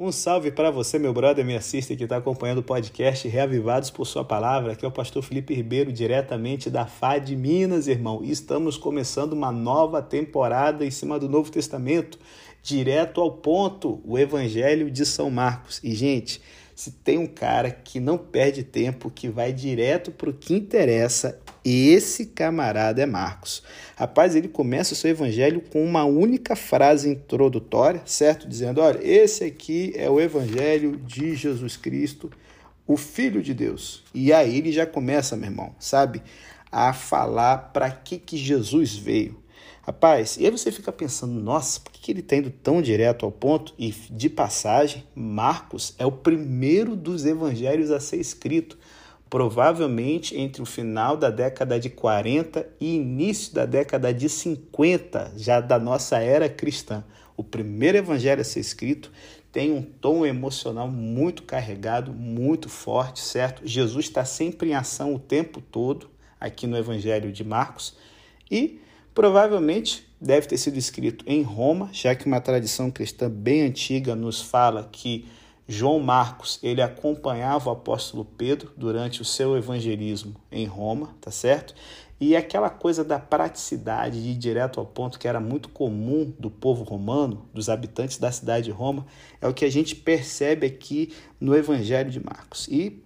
Um salve para você, meu brother, minha sister que está acompanhando o podcast Reavivados por Sua Palavra. Aqui é o pastor Felipe Ribeiro, diretamente da FAD Minas, irmão. E estamos começando uma nova temporada em cima do Novo Testamento, direto ao ponto, o Evangelho de São Marcos. E, gente, se tem um cara que não perde tempo, que vai direto para o que interessa, esse camarada é Marcos. Rapaz, ele começa o seu evangelho com uma única frase introdutória, certo? Dizendo: olha, esse aqui é o evangelho de Jesus Cristo, o Filho de Deus. E aí ele já começa, meu irmão, sabe, a falar para que, que Jesus veio. Rapaz, e aí você fica pensando, nossa, por que ele está indo tão direto ao ponto? E de passagem, Marcos é o primeiro dos evangelhos a ser escrito, provavelmente entre o final da década de 40 e início da década de 50, já da nossa era cristã. O primeiro evangelho a ser escrito tem um tom emocional muito carregado, muito forte, certo? Jesus está sempre em ação o tempo todo aqui no evangelho de Marcos e Provavelmente deve ter sido escrito em Roma, já que uma tradição cristã bem antiga nos fala que João Marcos ele acompanhava o apóstolo Pedro durante o seu evangelismo em Roma, tá certo? E aquela coisa da praticidade de ir direto ao ponto que era muito comum do povo romano, dos habitantes da cidade de Roma, é o que a gente percebe aqui no Evangelho de Marcos. E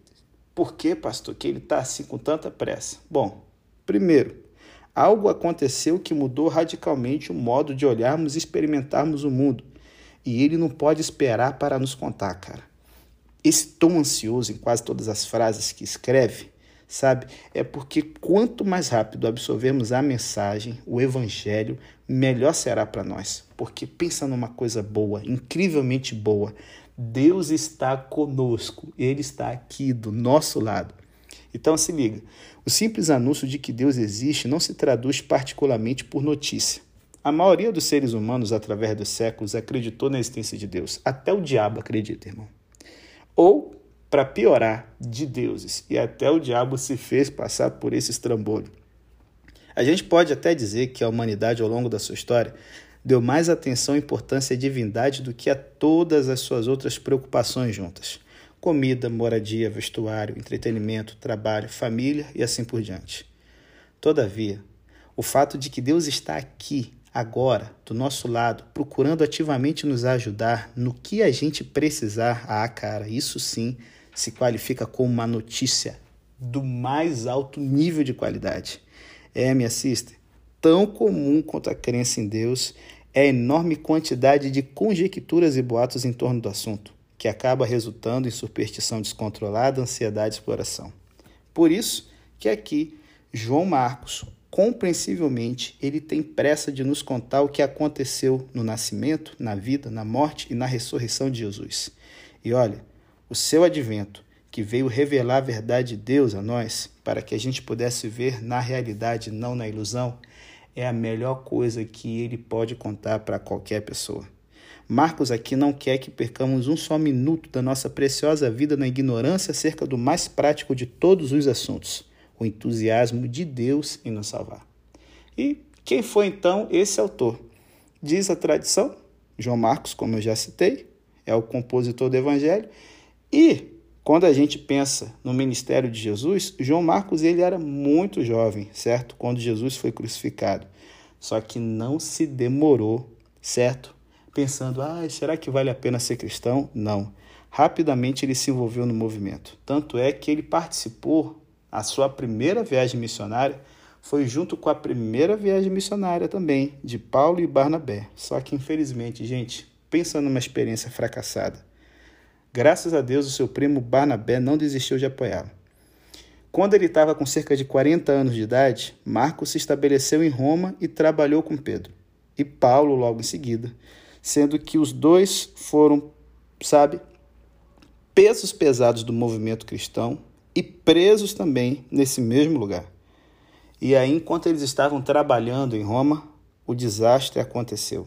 por que, pastor, que ele está assim com tanta pressa? Bom, primeiro, Algo aconteceu que mudou radicalmente o modo de olharmos e experimentarmos o mundo. E ele não pode esperar para nos contar, cara. Esse tom ansioso em quase todas as frases que escreve, sabe? É porque quanto mais rápido absorvermos a mensagem, o evangelho, melhor será para nós. Porque pensa numa coisa boa, incrivelmente boa. Deus está conosco, ele está aqui do nosso lado. Então se liga, o simples anúncio de que Deus existe não se traduz particularmente por notícia. A maioria dos seres humanos, através dos séculos, acreditou na existência de Deus. Até o diabo acredita, irmão. Ou, para piorar, de deuses. E até o diabo se fez passar por esse estrambolho. A gente pode até dizer que a humanidade, ao longo da sua história, deu mais atenção e importância à divindade do que a todas as suas outras preocupações juntas comida, moradia, vestuário, entretenimento, trabalho, família e assim por diante. Todavia, o fato de que Deus está aqui, agora, do nosso lado, procurando ativamente nos ajudar no que a gente precisar, ah, cara, isso sim se qualifica como uma notícia do mais alto nível de qualidade. É, minha sister, tão comum quanto a crença em Deus é a enorme quantidade de conjecturas e boatos em torno do assunto que acaba resultando em superstição descontrolada, ansiedade e exploração. Por isso que aqui João Marcos, compreensivelmente, ele tem pressa de nos contar o que aconteceu no nascimento, na vida, na morte e na ressurreição de Jesus. E olha, o seu advento, que veio revelar a verdade de Deus a nós, para que a gente pudesse ver na realidade, não na ilusão, é a melhor coisa que ele pode contar para qualquer pessoa. Marcos aqui não quer que percamos um só minuto da nossa preciosa vida na ignorância acerca do mais prático de todos os assuntos, o entusiasmo de Deus em nos salvar. E quem foi então esse autor? Diz a tradição, João Marcos, como eu já citei, é o compositor do Evangelho, e quando a gente pensa no ministério de Jesus, João Marcos ele era muito jovem, certo? Quando Jesus foi crucificado. Só que não se demorou, certo? Pensando, ah, será que vale a pena ser cristão? Não. Rapidamente ele se envolveu no movimento. Tanto é que ele participou, a sua primeira viagem missionária foi junto com a primeira viagem missionária também, de Paulo e Barnabé. Só que infelizmente, gente, pensa numa experiência fracassada. Graças a Deus, o seu primo Barnabé não desistiu de apoiá-lo. Quando ele estava com cerca de 40 anos de idade, Marcos se estabeleceu em Roma e trabalhou com Pedro. E Paulo logo em seguida sendo que os dois foram, sabe, pesos pesados do movimento cristão e presos também nesse mesmo lugar. E aí, enquanto eles estavam trabalhando em Roma, o desastre aconteceu.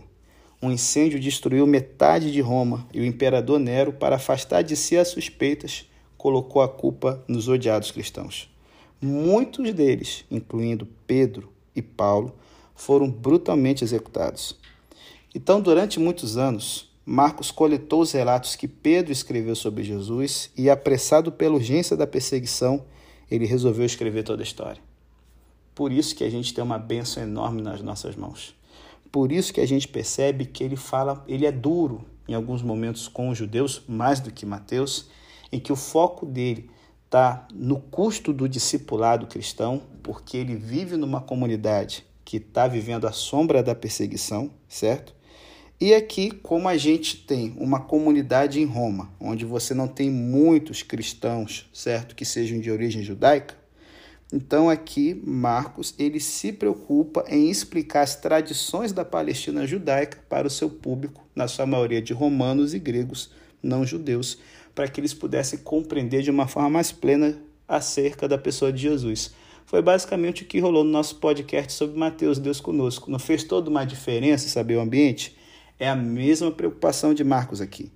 Um incêndio destruiu metade de Roma e o imperador Nero, para afastar de si as suspeitas, colocou a culpa nos odiados cristãos. Muitos deles, incluindo Pedro e Paulo, foram brutalmente executados. Então, durante muitos anos, Marcos coletou os relatos que Pedro escreveu sobre Jesus e, apressado pela urgência da perseguição, ele resolveu escrever toda a história. Por isso que a gente tem uma bênção enorme nas nossas mãos. Por isso que a gente percebe que ele fala, ele é duro em alguns momentos com os judeus, mais do que Mateus, em que o foco dele está no custo do discipulado cristão, porque ele vive numa comunidade que está vivendo a sombra da perseguição, certo? E aqui, como a gente tem uma comunidade em Roma, onde você não tem muitos cristãos, certo, que sejam de origem judaica, então aqui Marcos ele se preocupa em explicar as tradições da Palestina judaica para o seu público, na sua maioria de romanos e gregos não judeus, para que eles pudessem compreender de uma forma mais plena acerca da pessoa de Jesus. Foi basicamente o que rolou no nosso podcast sobre Mateus, Deus conosco. Não fez toda uma diferença saber o ambiente? É a mesma preocupação de Marcos aqui.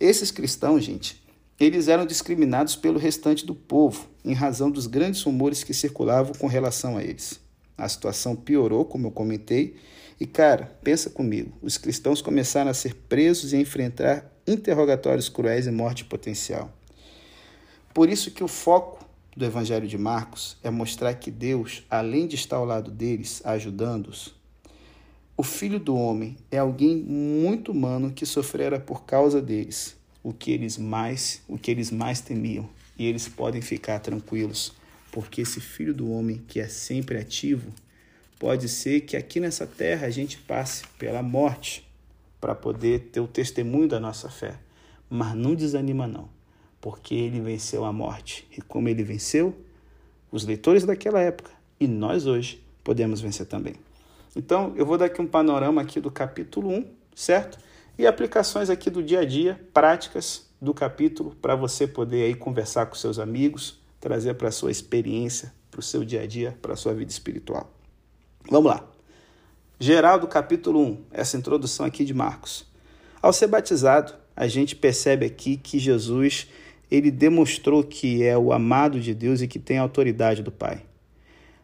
Esses cristãos, gente, eles eram discriminados pelo restante do povo, em razão dos grandes rumores que circulavam com relação a eles. A situação piorou, como eu comentei, e cara, pensa comigo, os cristãos começaram a ser presos e a enfrentar interrogatórios cruéis e morte potencial. Por isso que o foco do Evangelho de Marcos é mostrar que Deus, além de estar ao lado deles, ajudando-os, o filho do homem é alguém muito humano que sofrera por causa deles, o que eles mais, o que eles mais temiam, e eles podem ficar tranquilos, porque esse filho do homem que é sempre ativo, pode ser que aqui nessa terra a gente passe pela morte para poder ter o testemunho da nossa fé, mas não desanima não, porque ele venceu a morte. E como ele venceu, os leitores daquela época e nós hoje podemos vencer também. Então, eu vou dar aqui um panorama aqui do capítulo 1, certo? E aplicações aqui do dia a dia, práticas do capítulo, para você poder aí conversar com seus amigos, trazer para a sua experiência, para o seu dia a dia, para a sua vida espiritual. Vamos lá. Geral do capítulo 1, essa introdução aqui de Marcos. Ao ser batizado, a gente percebe aqui que Jesus ele demonstrou que é o amado de Deus e que tem a autoridade do Pai.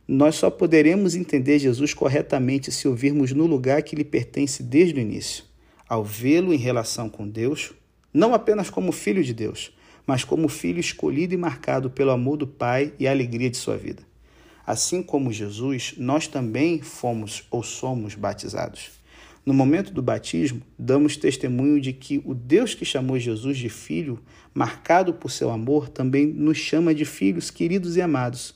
Nós só poderemos entender Jesus corretamente se ouvirmos no lugar que lhe pertence desde o início, ao vê-lo em relação com Deus, não apenas como filho de Deus, mas como filho escolhido e marcado pelo amor do Pai e a alegria de sua vida. Assim como Jesus, nós também fomos ou somos batizados. No momento do batismo, damos testemunho de que o Deus que chamou Jesus de filho, marcado por seu amor, também nos chama de filhos queridos e amados.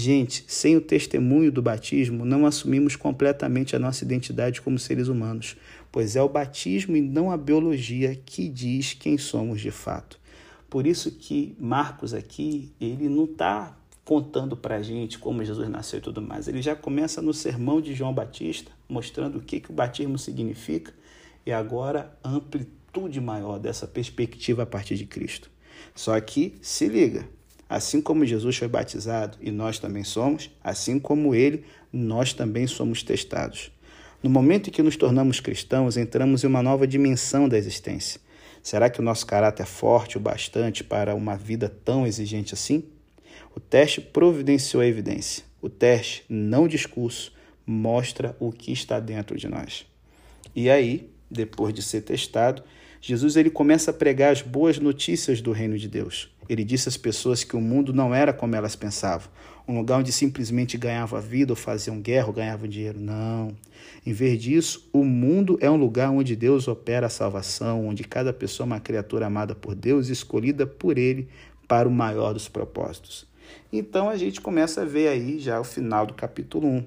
Gente, sem o testemunho do batismo, não assumimos completamente a nossa identidade como seres humanos, pois é o batismo e não a biologia que diz quem somos de fato. Por isso que Marcos aqui, ele não está contando para a gente como Jesus nasceu e tudo mais. Ele já começa no sermão de João Batista, mostrando o que, que o batismo significa e agora amplitude maior dessa perspectiva a partir de Cristo. Só que, se liga, Assim como Jesus foi batizado e nós também somos, assim como ele, nós também somos testados. No momento em que nos tornamos cristãos, entramos em uma nova dimensão da existência. Será que o nosso caráter é forte o bastante para uma vida tão exigente assim? O teste providenciou a evidência. O teste, não discurso, mostra o que está dentro de nós. E aí, depois de ser testado, Jesus ele começa a pregar as boas notícias do reino de Deus. Ele disse às pessoas que o mundo não era como elas pensavam, um lugar onde simplesmente ganhavam a vida ou faziam guerra ou ganhavam dinheiro. Não. Em vez disso, o mundo é um lugar onde Deus opera a salvação, onde cada pessoa é uma criatura amada por Deus, escolhida por Ele para o maior dos propósitos. Então a gente começa a ver aí já o final do capítulo 1.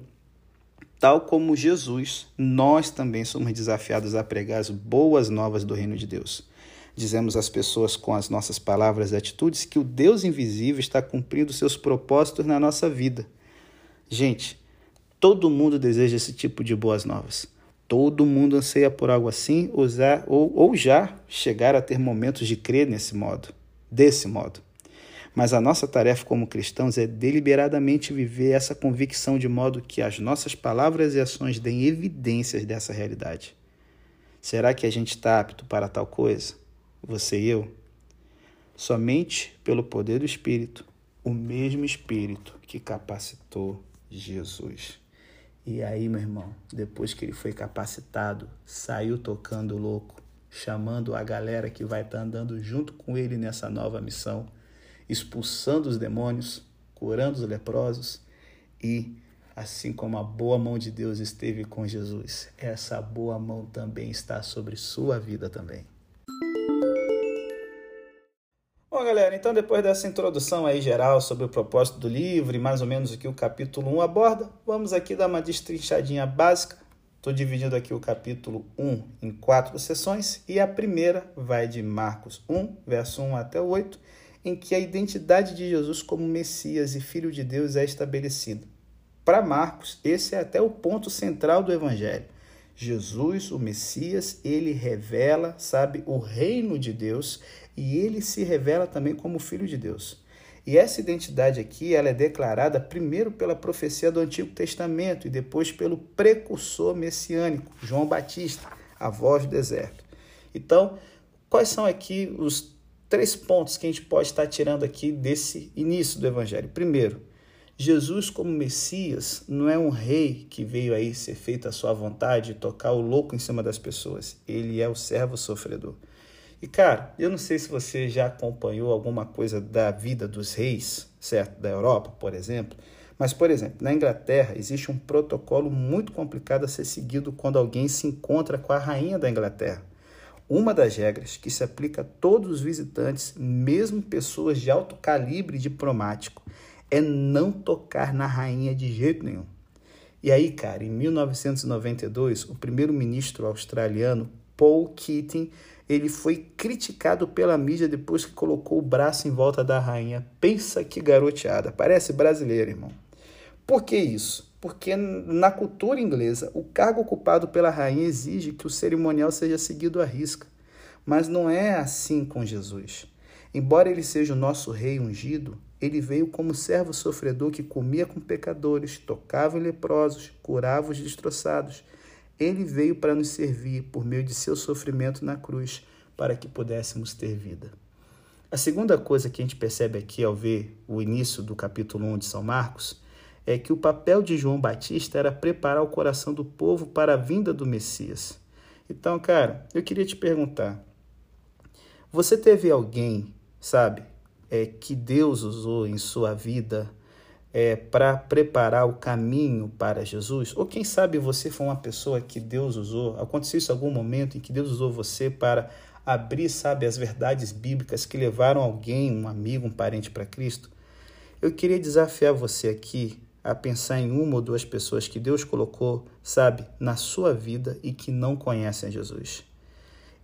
Tal como Jesus, nós também somos desafiados a pregar as boas novas do reino de Deus. Dizemos às pessoas com as nossas palavras e atitudes que o Deus invisível está cumprindo seus propósitos na nossa vida. Gente, todo mundo deseja esse tipo de boas novas. Todo mundo anseia por algo assim usar, ou, ou já chegar a ter momentos de crer nesse modo, desse modo. Mas a nossa tarefa como cristãos é deliberadamente viver essa convicção de modo que as nossas palavras e ações deem evidências dessa realidade. Será que a gente está apto para tal coisa? Você e eu, somente pelo poder do Espírito, o mesmo Espírito que capacitou Jesus. E aí, meu irmão, depois que ele foi capacitado, saiu tocando louco, chamando a galera que vai estar andando junto com ele nessa nova missão, expulsando os demônios, curando os leprosos e assim como a boa mão de Deus esteve com Jesus, essa boa mão também está sobre sua vida também. Galera, então depois dessa introdução aí geral sobre o propósito do livro e mais ou menos o que o capítulo 1 aborda, vamos aqui dar uma destrinchadinha básica. Estou dividindo aqui o capítulo 1 em quatro sessões e a primeira vai de Marcos 1, verso 1 até 8, em que a identidade de Jesus como Messias e Filho de Deus é estabelecida. Para Marcos, esse é até o ponto central do Evangelho. Jesus, o Messias, ele revela, sabe, o reino de Deus e ele se revela também como Filho de Deus. E essa identidade aqui, ela é declarada primeiro pela profecia do Antigo Testamento e depois pelo precursor messiânico, João Batista, a voz do deserto. Então, quais são aqui os três pontos que a gente pode estar tirando aqui desse início do evangelho? Primeiro, Jesus, como Messias, não é um rei que veio aí ser feito a sua vontade e tocar o louco em cima das pessoas. Ele é o servo sofredor. E cara, eu não sei se você já acompanhou alguma coisa da vida dos reis, certo? Da Europa, por exemplo. Mas, por exemplo, na Inglaterra existe um protocolo muito complicado a ser seguido quando alguém se encontra com a rainha da Inglaterra. Uma das regras que se aplica a todos os visitantes, mesmo pessoas de alto calibre diplomático, é não tocar na rainha de jeito nenhum. E aí, cara, em 1992, o primeiro-ministro australiano Paul Keating, ele foi criticado pela mídia depois que colocou o braço em volta da rainha. Pensa que garoteada, parece brasileiro, irmão. Por que isso? Porque na cultura inglesa, o cargo ocupado pela rainha exige que o cerimonial seja seguido à risca. Mas não é assim com Jesus. Embora ele seja o nosso rei ungido, ele veio como servo sofredor que comia com pecadores, tocava em leprosos, curava os destroçados. Ele veio para nos servir por meio de seu sofrimento na cruz, para que pudéssemos ter vida. A segunda coisa que a gente percebe aqui ao ver o início do capítulo 1 de São Marcos é que o papel de João Batista era preparar o coração do povo para a vinda do Messias. Então, cara, eu queria te perguntar: você teve alguém, sabe, é, que Deus usou em sua vida é, para preparar o caminho para Jesus? Ou quem sabe você foi uma pessoa que Deus usou? Aconteceu isso algum momento em que Deus usou você para abrir, sabe, as verdades bíblicas que levaram alguém, um amigo, um parente para Cristo? Eu queria desafiar você aqui a pensar em uma ou duas pessoas que Deus colocou, sabe, na sua vida e que não conhecem Jesus.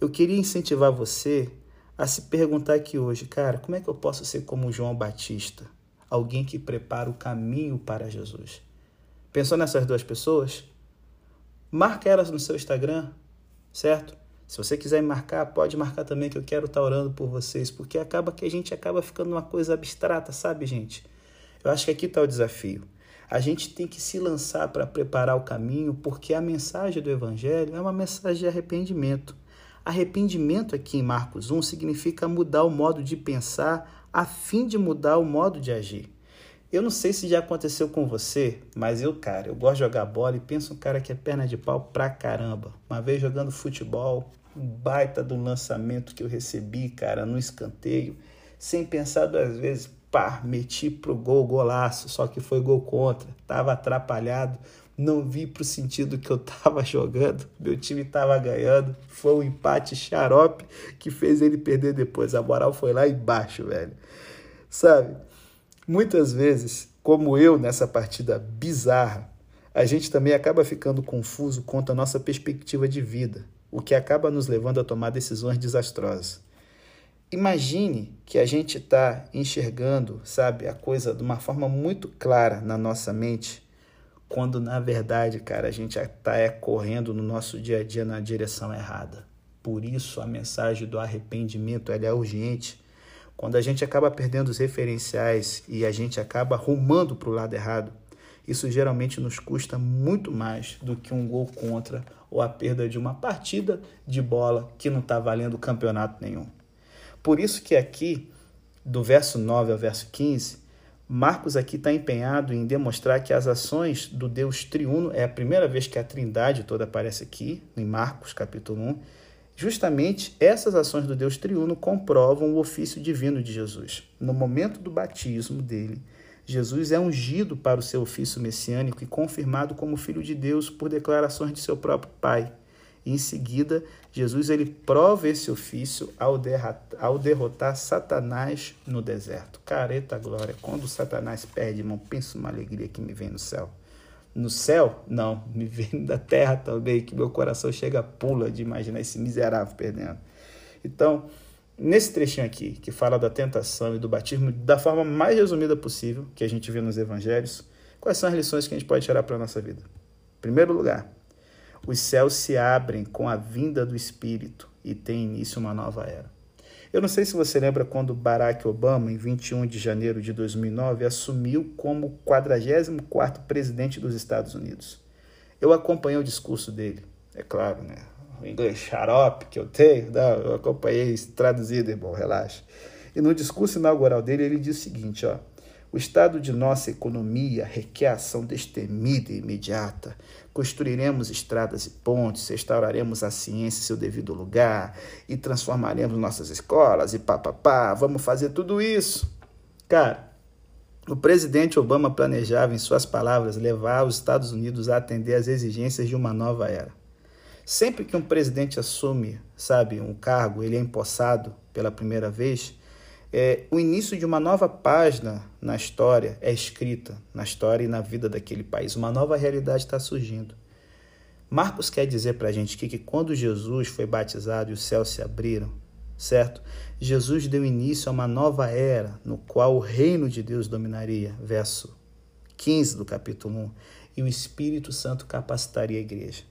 Eu queria incentivar você a se perguntar aqui hoje, cara, como é que eu posso ser como João Batista? Alguém que prepara o caminho para Jesus. Pensou nessas duas pessoas? Marca elas no seu Instagram, certo? Se você quiser me marcar, pode marcar também que eu quero estar orando por vocês, porque acaba que a gente acaba ficando uma coisa abstrata, sabe, gente? Eu acho que aqui está o desafio. A gente tem que se lançar para preparar o caminho, porque a mensagem do Evangelho é uma mensagem de arrependimento. Arrependimento aqui em Marcos 1 significa mudar o modo de pensar a fim de mudar o modo de agir. Eu não sei se já aconteceu com você, mas eu, cara, eu gosto de jogar bola e penso um cara que é perna de pau pra caramba. Uma vez jogando futebol, um baita do lançamento que eu recebi, cara, no escanteio, sem pensar duas vezes, pá, meti pro gol, golaço, só que foi gol contra, tava atrapalhado, não vi para o sentido que eu estava jogando, meu time estava ganhando, foi um empate xarope que fez ele perder depois. A moral foi lá embaixo, velho. Sabe, muitas vezes, como eu nessa partida bizarra, a gente também acaba ficando confuso quanto à nossa perspectiva de vida, o que acaba nos levando a tomar decisões desastrosas. Imagine que a gente está enxergando, sabe, a coisa de uma forma muito clara na nossa mente quando na verdade, cara, a gente está é, correndo no nosso dia a dia na direção errada. Por isso a mensagem do arrependimento é urgente. Quando a gente acaba perdendo os referenciais e a gente acaba rumando para o lado errado, isso geralmente nos custa muito mais do que um gol contra ou a perda de uma partida de bola que não está valendo campeonato nenhum. Por isso que aqui, do verso 9 ao verso 15, Marcos aqui está empenhado em demonstrar que as ações do Deus triuno, é a primeira vez que a trindade toda aparece aqui, em Marcos capítulo 1, Justamente essas ações do Deus triuno comprovam o ofício divino de Jesus. No momento do batismo dele, Jesus é ungido para o seu ofício messiânico e confirmado como filho de Deus por declarações de seu próprio Pai. Em seguida, Jesus ele prova esse ofício ao, derrotar, ao derrotar Satanás no deserto. Careta glória, quando Satanás perde, irmão, pensa uma alegria que me vem no céu no céu? Não, me vem da terra também, que meu coração chega pula de imaginar esse miserável perdendo. Então, nesse trechinho aqui, que fala da tentação e do batismo da forma mais resumida possível, que a gente vê nos evangelhos, quais são as lições que a gente pode tirar para a nossa vida? Em primeiro lugar, os céus se abrem com a vinda do Espírito e tem início uma nova era. Eu não sei se você lembra quando Barack Obama, em 21 de janeiro de 2009, assumiu como 44º presidente dos Estados Unidos. Eu acompanhei o discurso dele, é claro, né? O inglês xarope que eu tenho, não, eu acompanhei traduzido, irmão, relaxa. E no discurso inaugural dele, ele diz o seguinte, ó, o estado de nossa economia requer ação destemida e imediata. Construiremos estradas e pontes, restauraremos a ciência em seu devido lugar e transformaremos nossas escolas e papapá. Vamos fazer tudo isso. Cara, o presidente Obama planejava, em suas palavras, levar os Estados Unidos a atender às exigências de uma nova era. Sempre que um presidente assume, sabe, um cargo, ele é empossado pela primeira vez, é, o início de uma nova página na história é escrita, na história e na vida daquele país. Uma nova realidade está surgindo. Marcos quer dizer para a gente que, que quando Jesus foi batizado e os céus se abriram, certo? Jesus deu início a uma nova era no qual o reino de Deus dominaria, verso 15 do capítulo 1, e o Espírito Santo capacitaria a igreja.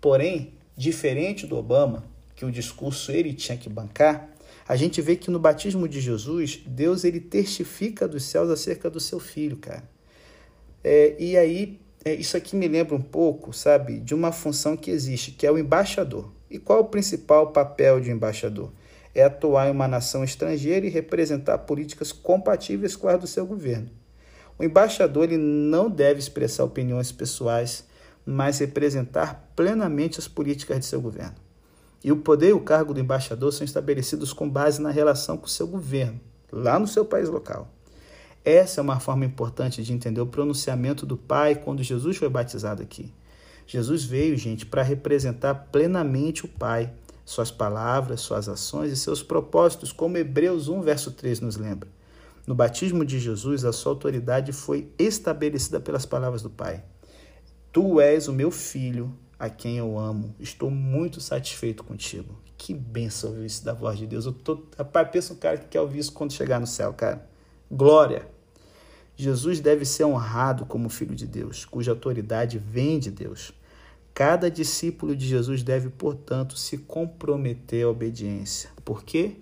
Porém, diferente do Obama, que o discurso ele tinha que bancar, a gente vê que no batismo de Jesus, Deus ele testifica dos céus acerca do seu filho, cara. É, e aí, é, isso aqui me lembra um pouco, sabe, de uma função que existe, que é o embaixador. E qual é o principal papel de um embaixador? É atuar em uma nação estrangeira e representar políticas compatíveis com as do seu governo. O embaixador ele não deve expressar opiniões pessoais, mas representar plenamente as políticas de seu governo. E o poder e o cargo do embaixador são estabelecidos com base na relação com o seu governo, lá no seu país local. Essa é uma forma importante de entender o pronunciamento do Pai quando Jesus foi batizado aqui. Jesus veio, gente, para representar plenamente o Pai, suas palavras, suas ações e seus propósitos, como Hebreus 1, verso 3 nos lembra. No batismo de Jesus, a sua autoridade foi estabelecida pelas palavras do Pai. Tu és o meu filho, a quem eu amo. Estou muito satisfeito contigo. Que benção ouvir isso da voz de Deus. Eu tô, rapaz, pensa um cara que quer ouvir isso quando chegar no céu, cara. Glória. Jesus deve ser honrado como filho de Deus, cuja autoridade vem de Deus. Cada discípulo de Jesus deve, portanto, se comprometer à obediência. Por quê?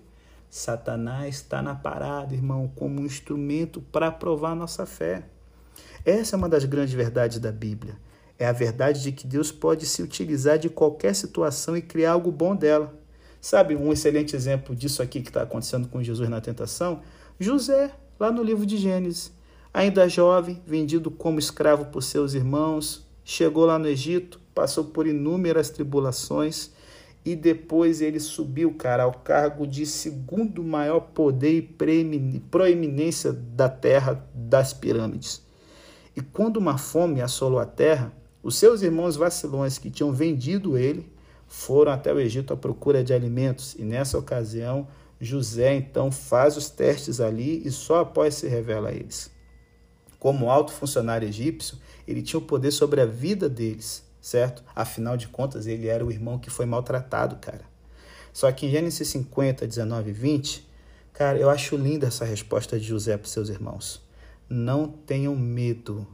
Satanás está na parada, irmão, como um instrumento para provar nossa fé. Essa é uma das grandes verdades da Bíblia. É a verdade de que Deus pode se utilizar de qualquer situação e criar algo bom dela. Sabe um excelente exemplo disso aqui que está acontecendo com Jesus na tentação? José, lá no livro de Gênesis. Ainda jovem, vendido como escravo por seus irmãos, chegou lá no Egito, passou por inúmeras tribulações e depois ele subiu, cara, ao cargo de segundo maior poder e proeminência da terra das pirâmides. E quando uma fome assolou a terra, os seus irmãos vacilões que tinham vendido ele foram até o Egito à procura de alimentos e nessa ocasião José então faz os testes ali e só após se revela a eles. Como alto funcionário egípcio, ele tinha o poder sobre a vida deles, certo? Afinal de contas, ele era o irmão que foi maltratado, cara. Só que em Gênesis 50, 19 e 20, cara, eu acho linda essa resposta de José para seus irmãos. Não tenham medo,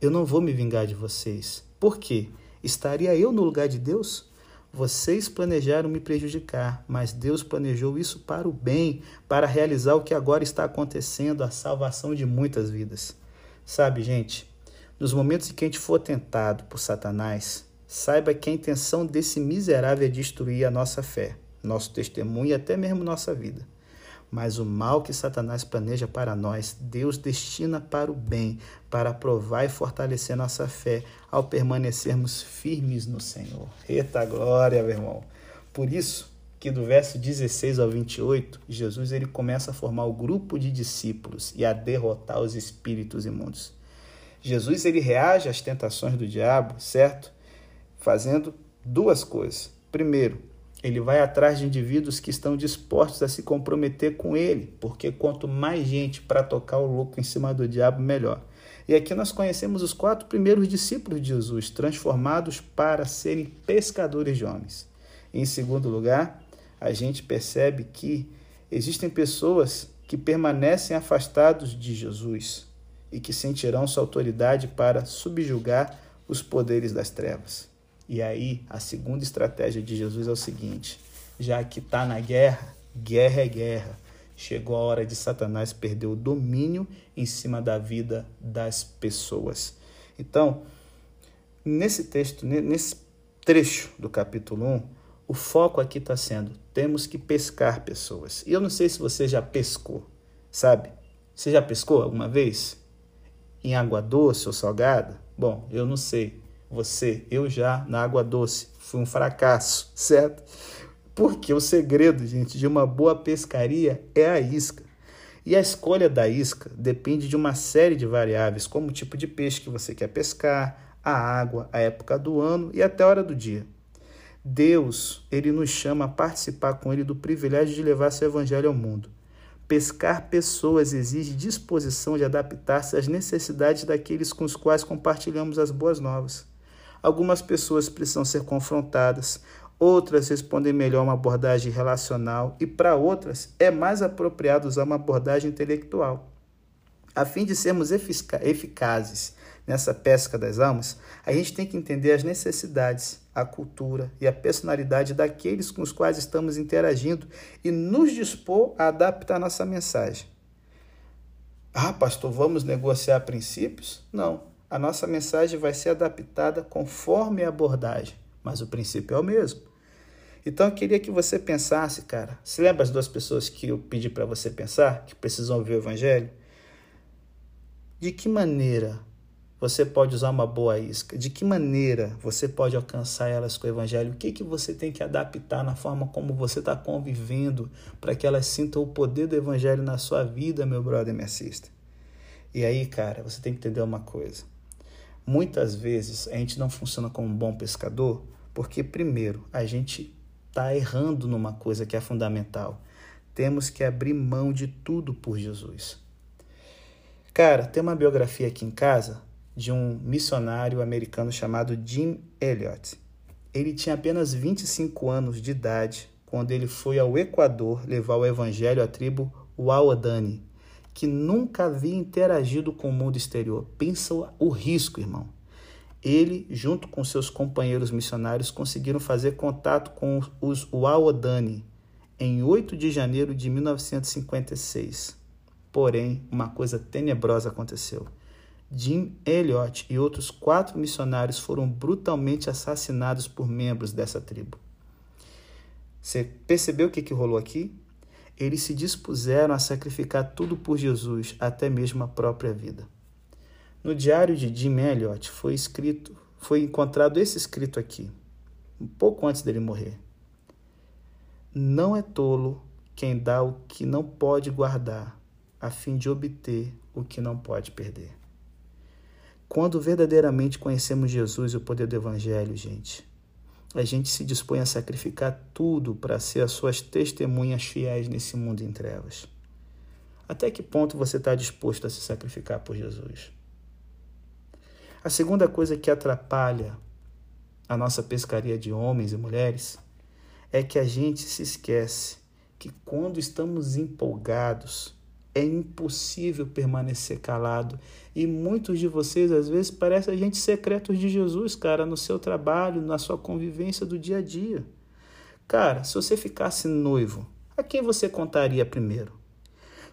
eu não vou me vingar de vocês. Por quê? Estaria eu no lugar de Deus? Vocês planejaram me prejudicar, mas Deus planejou isso para o bem, para realizar o que agora está acontecendo, a salvação de muitas vidas. Sabe, gente, nos momentos em que a gente for tentado por Satanás, saiba que a intenção desse miserável é destruir a nossa fé, nosso testemunho e até mesmo nossa vida. Mas o mal que Satanás planeja para nós, Deus destina para o bem, para provar e fortalecer nossa fé ao permanecermos firmes no Senhor. Eita glória, meu irmão. Por isso, que do verso 16 ao 28, Jesus ele começa a formar o grupo de discípulos e a derrotar os espíritos imundos. Jesus ele reage às tentações do diabo, certo? Fazendo duas coisas. Primeiro, ele vai atrás de indivíduos que estão dispostos a se comprometer com ele, porque quanto mais gente para tocar o louco em cima do diabo, melhor. E aqui nós conhecemos os quatro primeiros discípulos de Jesus, transformados para serem pescadores de homens. Em segundo lugar, a gente percebe que existem pessoas que permanecem afastados de Jesus e que sentirão sua autoridade para subjugar os poderes das trevas. E aí, a segunda estratégia de Jesus é o seguinte: já que está na guerra, guerra é guerra. Chegou a hora de Satanás perder o domínio em cima da vida das pessoas. Então, nesse texto, nesse trecho do capítulo 1, o foco aqui está sendo: temos que pescar pessoas. E eu não sei se você já pescou, sabe? Você já pescou alguma vez? Em água doce ou salgada? Bom, eu não sei. Você, eu já na água doce. Fui um fracasso, certo? Porque o segredo, gente, de uma boa pescaria é a isca. E a escolha da isca depende de uma série de variáveis, como o tipo de peixe que você quer pescar, a água, a época do ano e até a hora do dia. Deus, ele nos chama a participar com ele do privilégio de levar seu evangelho ao mundo. Pescar pessoas exige disposição de adaptar-se às necessidades daqueles com os quais compartilhamos as boas novas. Algumas pessoas precisam ser confrontadas, outras respondem melhor uma abordagem relacional e para outras é mais apropriado usar uma abordagem intelectual. A fim de sermos eficazes nessa pesca das almas, a gente tem que entender as necessidades, a cultura e a personalidade daqueles com os quais estamos interagindo e nos dispor a adaptar nossa mensagem. Ah, pastor, vamos negociar princípios? Não. A nossa mensagem vai ser adaptada conforme a abordagem, mas o princípio é o mesmo. Então eu queria que você pensasse, cara. Se lembra as duas pessoas que eu pedi para você pensar, que precisam ouvir o evangelho? De que maneira você pode usar uma boa isca? De que maneira você pode alcançar elas com o Evangelho? O que, que você tem que adaptar na forma como você está convivendo para que elas sintam o poder do Evangelho na sua vida, meu brother, me assista? E aí, cara, você tem que entender uma coisa. Muitas vezes a gente não funciona como um bom pescador porque, primeiro, a gente está errando numa coisa que é fundamental. Temos que abrir mão de tudo por Jesus. Cara, tem uma biografia aqui em casa de um missionário americano chamado Jim Elliot. Ele tinha apenas 25 anos de idade quando ele foi ao Equador levar o evangelho à tribo Waodani, que nunca havia interagido com o mundo exterior. Pensa o risco, irmão. Ele, junto com seus companheiros missionários, conseguiram fazer contato com os Waodani em 8 de janeiro de 1956. Porém, uma coisa tenebrosa aconteceu. Jim Elliot e outros quatro missionários foram brutalmente assassinados por membros dessa tribo. Você percebeu o que, que rolou aqui? Eles se dispuseram a sacrificar tudo por Jesus, até mesmo a própria vida. No diário de Jim Elliot foi escrito, foi encontrado esse escrito aqui, um pouco antes dele morrer. Não é tolo quem dá o que não pode guardar, a fim de obter o que não pode perder. Quando verdadeiramente conhecemos Jesus e o poder do Evangelho, gente, a gente se dispõe a sacrificar tudo para ser as suas testemunhas fiéis nesse mundo em trevas. Até que ponto você está disposto a se sacrificar por Jesus? A segunda coisa que atrapalha a nossa pescaria de homens e mulheres é que a gente se esquece que quando estamos empolgados, é impossível permanecer calado. E muitos de vocês, às vezes, parecem agentes secretos de Jesus, cara, no seu trabalho, na sua convivência do dia a dia. Cara, se você ficasse noivo, a quem você contaria primeiro?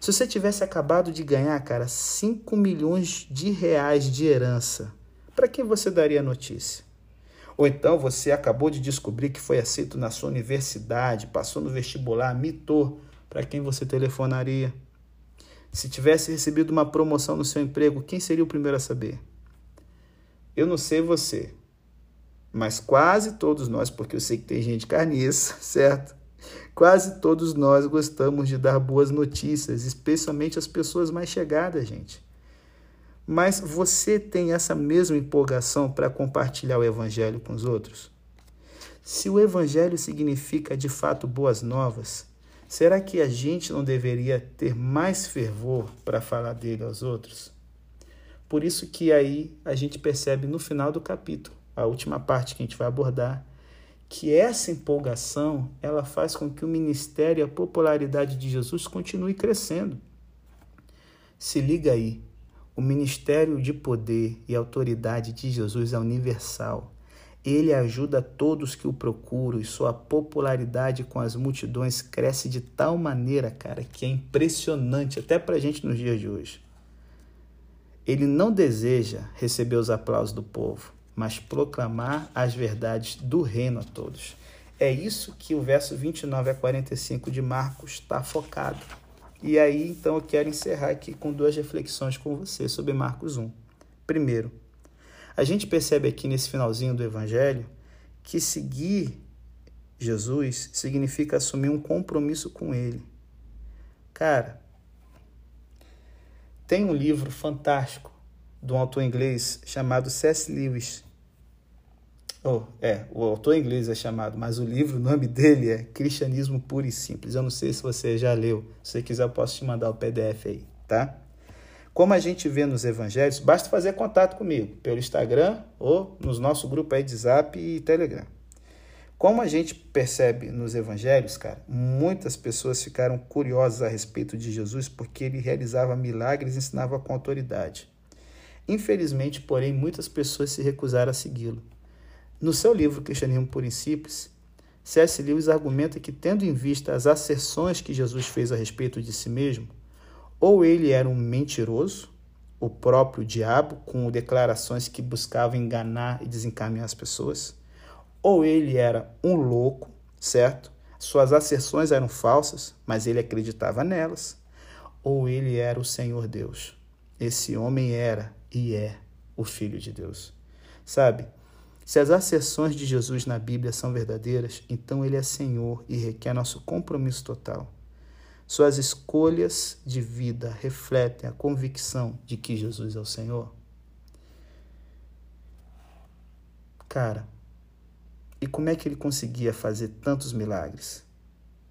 Se você tivesse acabado de ganhar, cara, 5 milhões de reais de herança, para quem você daria notícia? Ou então você acabou de descobrir que foi aceito na sua universidade, passou no vestibular, mitou, para quem você telefonaria? Se tivesse recebido uma promoção no seu emprego, quem seria o primeiro a saber? Eu não sei você, mas quase todos nós, porque eu sei que tem gente carniça, certo? Quase todos nós gostamos de dar boas notícias, especialmente as pessoas mais chegadas, gente. Mas você tem essa mesma empolgação para compartilhar o Evangelho com os outros? Se o Evangelho significa de fato boas novas, será que a gente não deveria ter mais fervor para falar dele aos outros? Por isso que aí a gente percebe no final do capítulo, a última parte que a gente vai abordar, que essa empolgação ela faz com que o ministério e a popularidade de Jesus continue crescendo. Se liga aí, o ministério de poder e autoridade de Jesus é universal. Ele ajuda todos que o procuram e sua popularidade com as multidões cresce de tal maneira, cara, que é impressionante até para a gente nos dias de hoje. Ele não deseja receber os aplausos do povo, mas proclamar as verdades do reino a todos. É isso que o verso 29 a 45 de Marcos está focado. E aí, então, eu quero encerrar aqui com duas reflexões com você sobre Marcos 1. Primeiro, a gente percebe aqui nesse finalzinho do Evangelho que seguir Jesus significa assumir um compromisso com Ele. Cara, tem um livro fantástico de um autor inglês chamado C.S. Lewis Oh, é, o autor inglês é chamado, mas o livro, o nome dele é Cristianismo Puro e Simples. Eu não sei se você já leu. Se você quiser, eu posso te mandar o PDF aí, tá? Como a gente vê nos evangelhos, basta fazer contato comigo pelo Instagram ou nos nosso grupo aí de Zap e Telegram. Como a gente percebe nos evangelhos, cara, muitas pessoas ficaram curiosas a respeito de Jesus porque ele realizava milagres e ensinava com autoridade. Infelizmente, porém, muitas pessoas se recusaram a segui-lo. No seu livro Cristianismo por Princípios, C.S. Lewis argumenta que, tendo em vista as asserções que Jesus fez a respeito de si mesmo, ou ele era um mentiroso, o próprio diabo, com declarações que buscavam enganar e desencaminhar as pessoas, ou ele era um louco, certo? Suas asserções eram falsas, mas ele acreditava nelas, ou ele era o Senhor Deus. Esse homem era e é o Filho de Deus. Sabe? Se as asserções de Jesus na Bíblia são verdadeiras, então ele é Senhor e requer nosso compromisso total. Suas escolhas de vida refletem a convicção de que Jesus é o Senhor? Cara, e como é que ele conseguia fazer tantos milagres?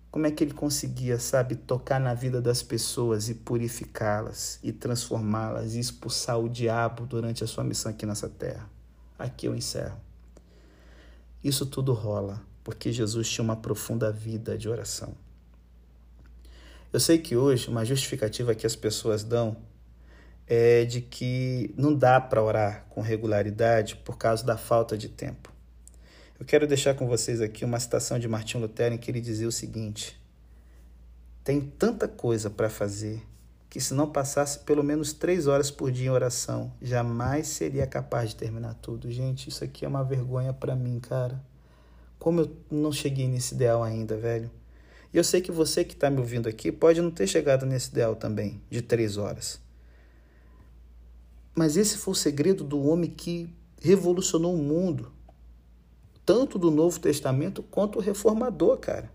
Como é que ele conseguia, sabe, tocar na vida das pessoas e purificá-las e transformá-las e expulsar o diabo durante a sua missão aqui nessa terra? Aqui eu encerro. Isso tudo rola porque Jesus tinha uma profunda vida de oração. Eu sei que hoje uma justificativa que as pessoas dão é de que não dá para orar com regularidade por causa da falta de tempo. Eu quero deixar com vocês aqui uma citação de Martim Lutero em que ele dizia o seguinte: Tem tanta coisa para fazer que, se não passasse pelo menos três horas por dia em oração, jamais seria capaz de terminar tudo. Gente, isso aqui é uma vergonha para mim, cara. Como eu não cheguei nesse ideal ainda, velho. E eu sei que você que está me ouvindo aqui pode não ter chegado nesse ideal também, de três horas. Mas esse foi o segredo do homem que revolucionou o mundo, tanto do Novo Testamento quanto o reformador, cara.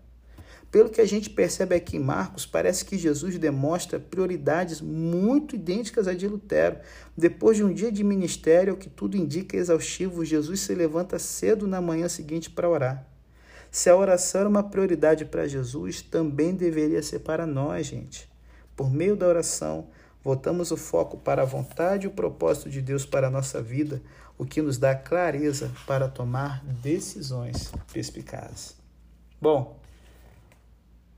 Pelo que a gente percebe aqui em Marcos, parece que Jesus demonstra prioridades muito idênticas à de Lutero. Depois de um dia de ministério, que tudo indica exaustivo, Jesus se levanta cedo na manhã seguinte para orar. Se a oração era uma prioridade para Jesus, também deveria ser para nós, gente. Por meio da oração, voltamos o foco para a vontade e o propósito de Deus para a nossa vida, o que nos dá clareza para tomar decisões perspicazes. Bom,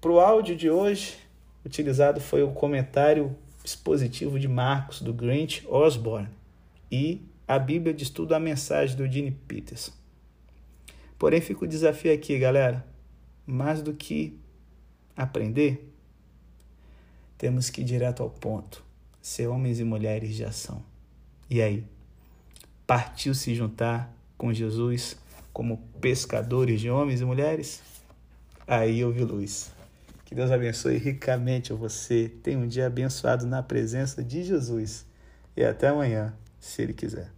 para o áudio de hoje, utilizado foi o comentário expositivo de Marcos, do Grant Osborne, e a Bíblia de Estudo a Mensagem, do Gene Peterson. Porém, fica o desafio aqui, galera. Mais do que aprender, temos que ir direto ao ponto. Ser homens e mulheres de ação. E aí? Partiu se juntar com Jesus como pescadores de homens e mulheres? Aí eu vi luz. Que Deus abençoe ricamente você. Tenha um dia abençoado na presença de Jesus. E até amanhã, se Ele quiser.